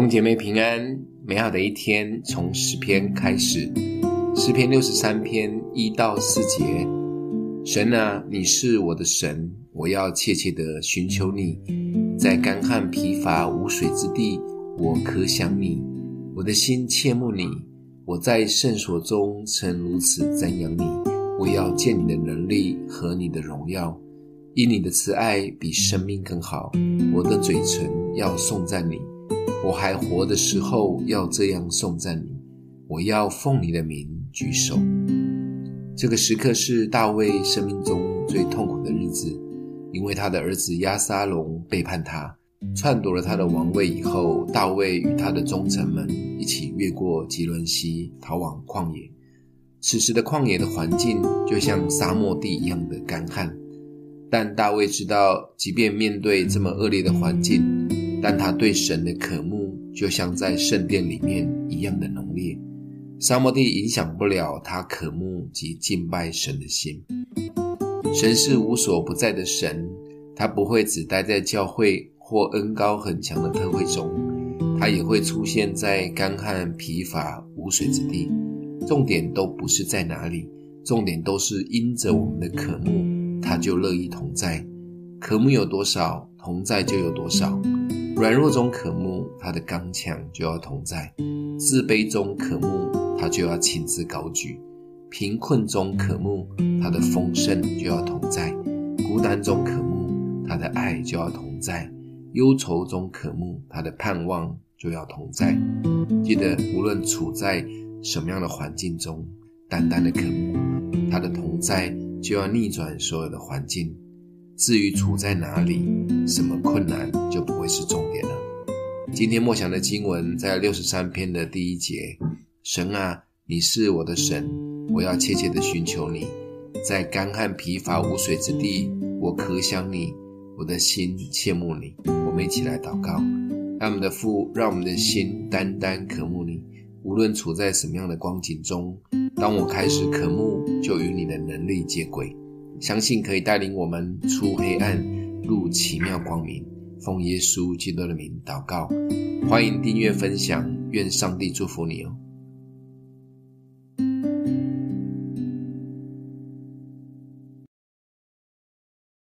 兄姐妹平安，美好的一天从诗篇开始。诗篇六十三篇一到四节：神啊，你是我的神，我要切切地寻求你。在干旱疲乏无水之地，我可想你，我的心切慕你。我在圣所中曾如此瞻仰你，我要见你的能力和你的荣耀。因你的慈爱比生命更好，我的嘴唇要颂赞你。我还活的时候要这样颂赞你，我要奉你的名举手。这个时刻是大卫生命中最痛苦的日子，因为他的儿子押沙龙背叛他，篡夺了他的王位以后，大卫与他的忠臣们一起越过汲沦溪，逃往旷野。此时的旷野的环境就像沙漠地一样的干旱。但大卫知道，即便面对这么恶劣的环境，但他对神的渴慕就像在圣殿里面一样的浓烈。沙漠地影响不了他渴慕及敬拜神的心。神是无所不在的神，他不会只待在教会或恩高很强的特会中，他也会出现在干旱、疲乏、无水之地。重点都不是在哪里，重点都是因着我们的渴慕。他就乐意同在，渴慕有多少，同在就有多少。软弱中渴慕，他的刚强就要同在；自卑中渴慕，他就要亲自高举；贫困中渴慕，他的丰盛就要同在；孤单中渴慕，他的爱就要同在；忧愁中渴慕，他的盼望就要同在。记得，无论处在什么样的环境中，单单的渴慕他的同在。就要逆转所有的环境。至于处在哪里，什么困难就不会是重点了。今天默想的经文在六十三篇的第一节：神啊，你是我的神，我要切切的寻求你。在干旱疲乏无水之地，我渴想你，我的心切慕你。我们一起来祷告：爱我们的父，让我们的心单单渴慕你。无论处在什么样的光景中，当我开始渴慕，就与你的能力接轨，相信可以带领我们出黑暗，入奇妙光明。奉耶稣基督的名祷告，欢迎订阅分享，愿上帝祝福你哦。